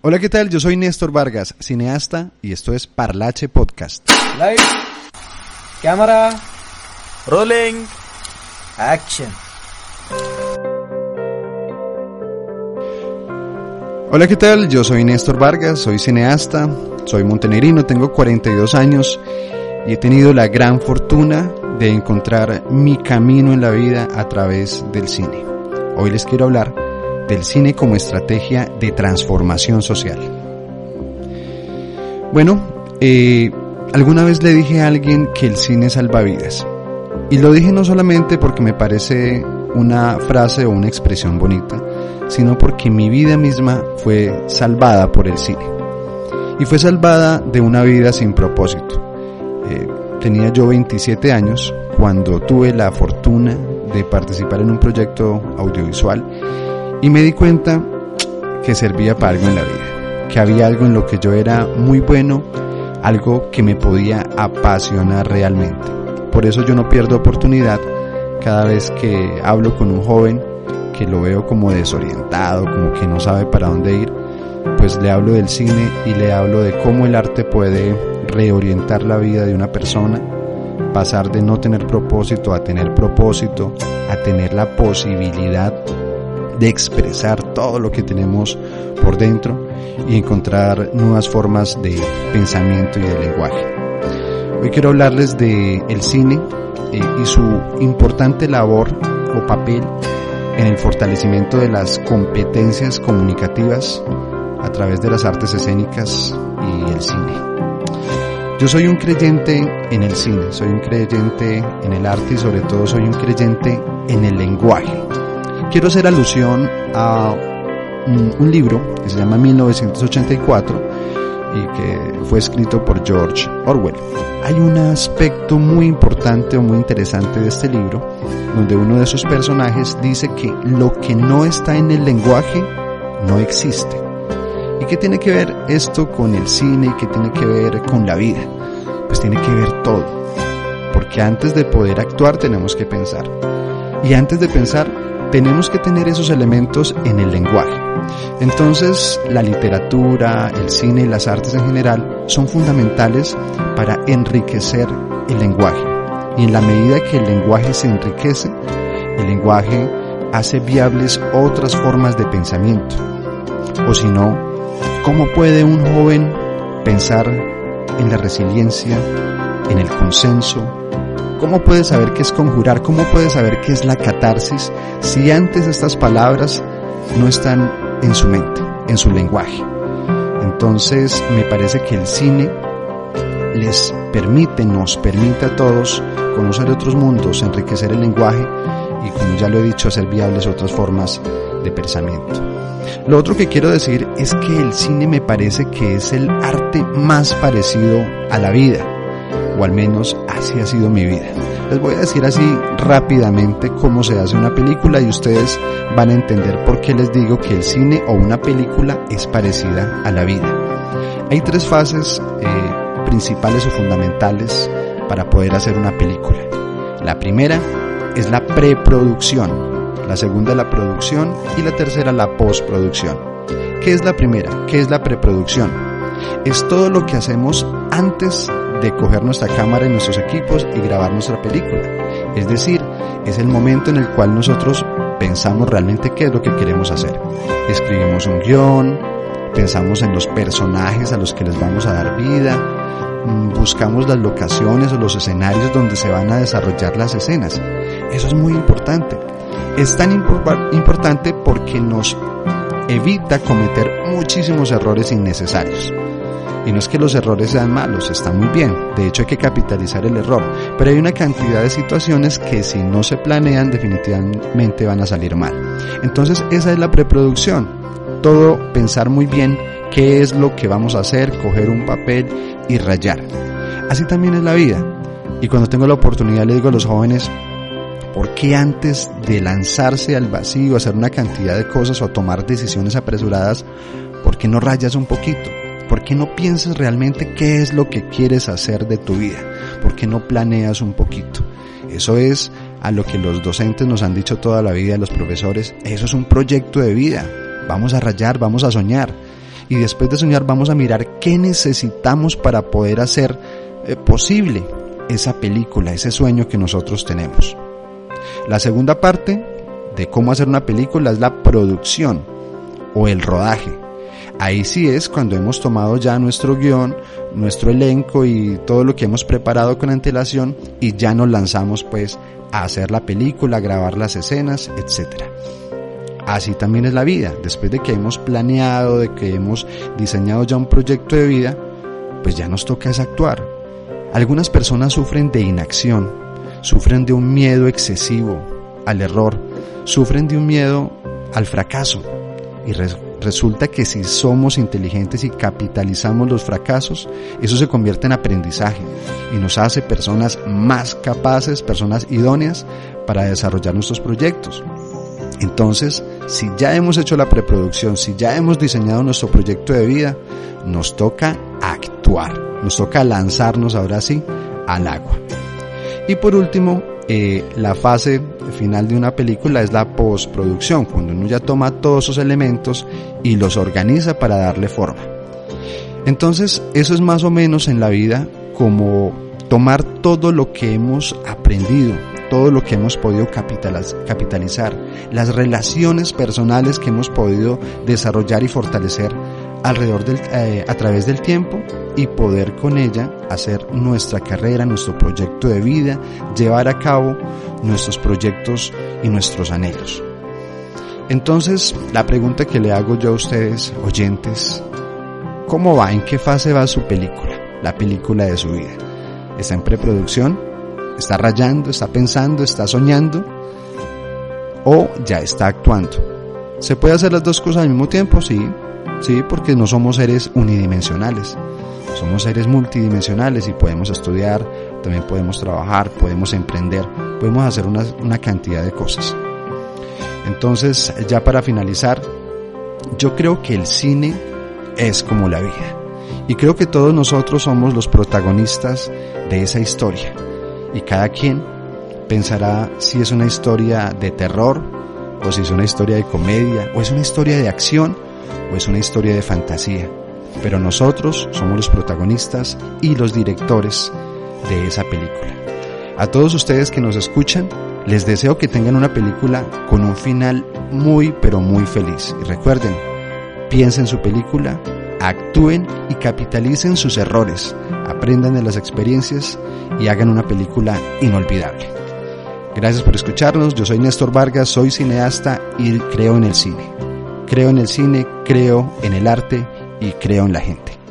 Hola, ¿qué tal? Yo soy Néstor Vargas, cineasta, y esto es Parlache Podcast. Light. Cámara. Rolling. Action. Hola, ¿qué tal? Yo soy Néstor Vargas, soy cineasta, soy montenegrino, tengo 42 años y he tenido la gran fortuna de encontrar mi camino en la vida a través del cine. Hoy les quiero hablar del cine como estrategia de transformación social. Bueno, eh, alguna vez le dije a alguien que el cine salva vidas. Y lo dije no solamente porque me parece una frase o una expresión bonita, sino porque mi vida misma fue salvada por el cine. Y fue salvada de una vida sin propósito. Tenía yo 27 años cuando tuve la fortuna de participar en un proyecto audiovisual y me di cuenta que servía para algo en la vida, que había algo en lo que yo era muy bueno, algo que me podía apasionar realmente. Por eso yo no pierdo oportunidad cada vez que hablo con un joven que lo veo como desorientado, como que no sabe para dónde ir, pues le hablo del cine y le hablo de cómo el arte puede reorientar la vida de una persona, pasar de no tener propósito a tener propósito, a tener la posibilidad de expresar todo lo que tenemos por dentro y encontrar nuevas formas de pensamiento y de lenguaje. Hoy quiero hablarles de el cine eh, y su importante labor o papel en el fortalecimiento de las competencias comunicativas a través de las artes escénicas y el cine. Yo soy un creyente en el cine, soy un creyente en el arte y sobre todo soy un creyente en el lenguaje quiero hacer alusión a un, libro que se llama 1984 y que fue escrito por George Orwell. Hay un aspecto muy importante o muy interesante de este libro, donde uno de sus personajes dice que lo que no está en el lenguaje no existe. ¿Y qué tiene que ver esto con el cine? ¿Qué tiene que ver con la vida? Pues tiene que ver todo. Porque antes de poder actuar tenemos que pensar. Y antes de pensar tenemos que tener esos elementos en el lenguaje. Entonces, la literatura, el cine y las artes en general son fundamentales para enriquecer el lenguaje. Y en la medida que el lenguaje se enriquece, el lenguaje hace viables otras formas de pensamiento. O si no, ¿cómo puede un joven pensar en la resiliencia, en el consenso, ¿Cómo puede saber qué es conjurar? ¿Cómo puede saber qué es la catarsis si antes estas palabras no están en su mente, en su lenguaje? Entonces me parece que el cine les permite, nos permite a todos conocer otros mundos, enriquecer el lenguaje y como ya lo he dicho, hacer viables otras formas de pensamiento. Lo otro que quiero decir es que el cine me parece que es el arte más parecido a la vida o al menos así ha sido mi vida. Les voy a decir así rápidamente cómo se hace una película y ustedes van a entender por qué les digo que el cine o una película es parecida a la vida. Hay tres fases eh, principales o fundamentales para poder hacer una película. La primera es la preproducción, la segunda la producción y la tercera la postproducción. ¿Qué es la primera? ¿Qué es la preproducción? Es todo lo que hacemos antes de coger nuestra cámara y nuestros equipos y grabar nuestra película. Es decir, es el momento en el cual nosotros pensamos realmente qué es lo que queremos hacer. Escribimos un guion, pensamos en los personajes a los que les vamos a dar vida, buscamos las locaciones o los escenarios donde se van a desarrollar las escenas. Eso es muy importante. Es tan importante porque nos evita cometer muchísimos errores innecesarios. Y no es que los errores sean malos, está muy bien. De hecho hay que capitalizar el error. Pero hay una cantidad de situaciones que si no se planean definitivamente van a salir mal. Entonces esa es la preproducción. Todo pensar muy bien qué es lo que vamos a hacer, coger un papel y rayar. Así también es la vida. Y cuando tengo la oportunidad le digo a los jóvenes, ¿por qué antes de lanzarse al vacío, hacer una cantidad de cosas o tomar decisiones apresuradas, ¿por qué no rayas un poquito? ¿Por qué no piensas realmente qué es lo que quieres hacer de tu vida? ¿Por qué no planeas un poquito? Eso es a lo que los docentes nos han dicho toda la vida, los profesores, eso es un proyecto de vida. Vamos a rayar, vamos a soñar. Y después de soñar vamos a mirar qué necesitamos para poder hacer eh, posible esa película, ese sueño que nosotros tenemos. La segunda parte de cómo hacer una película es la producción o el rodaje. Ahí sí es cuando hemos tomado ya nuestro guion, nuestro elenco y todo lo que hemos preparado con antelación y ya nos lanzamos pues a hacer la película, a grabar las escenas, etc. Así también es la vida. Después de que hemos planeado, de que hemos diseñado ya un proyecto de vida, pues ya nos toca es actuar. Algunas personas sufren de inacción, sufren de un miedo excesivo al error, sufren de un miedo al fracaso. Y resulta que si somos inteligentes y capitalizamos los fracasos, eso se convierte en aprendizaje y nos hace personas más capaces, personas idóneas para desarrollar nuestros proyectos. Entonces, si ya hemos hecho la preproducción, si ya hemos diseñado nuestro proyecto de vida, nos toca actuar, nos toca lanzarnos ahora sí al agua. Y por último, eh, la fase final de una película es la postproducción, cuando uno ya toma todos esos elementos y los organiza para darle forma. Entonces, eso es más o menos en la vida como tomar todo lo que hemos aprendido, todo lo que hemos podido capitalizar, las relaciones personales que hemos podido desarrollar y fortalecer alrededor del, eh, a través del tiempo y poder con ella hacer nuestra carrera, nuestro proyecto de vida, llevar a cabo nuestros proyectos y nuestros anhelos. Entonces, la pregunta que le hago yo a ustedes, oyentes, ¿cómo va? ¿En qué fase va su película? La película de su vida. ¿Está en preproducción? ¿Está rayando? ¿Está pensando? ¿Está soñando? ¿O ya está actuando? ¿Se puede hacer las dos cosas al mismo tiempo? Sí, sí, porque no somos seres unidimensionales. Somos seres multidimensionales y podemos estudiar, también podemos trabajar, podemos emprender, podemos hacer una, una cantidad de cosas. Entonces, ya para finalizar, yo creo que el cine es como la vida. Y creo que todos nosotros somos los protagonistas de esa historia y cada quien pensará si es una historia de terror o si es una historia de comedia o es una historia de acción o es una historia de fantasía. Pero nosotros somos los protagonistas y los directores de esa película. A todos ustedes que nos escuchan, les deseo que tengan una película con un final muy pero muy feliz. Y recuerden, piensen su película, actúen y capitalicen sus errores, aprendan de las experiencias y hagan una película inolvidable. Gracias por escucharnos, yo soy Néstor Vargas, soy cineasta y creo en el cine. Creo en el cine, creo en el arte y creo en la gente.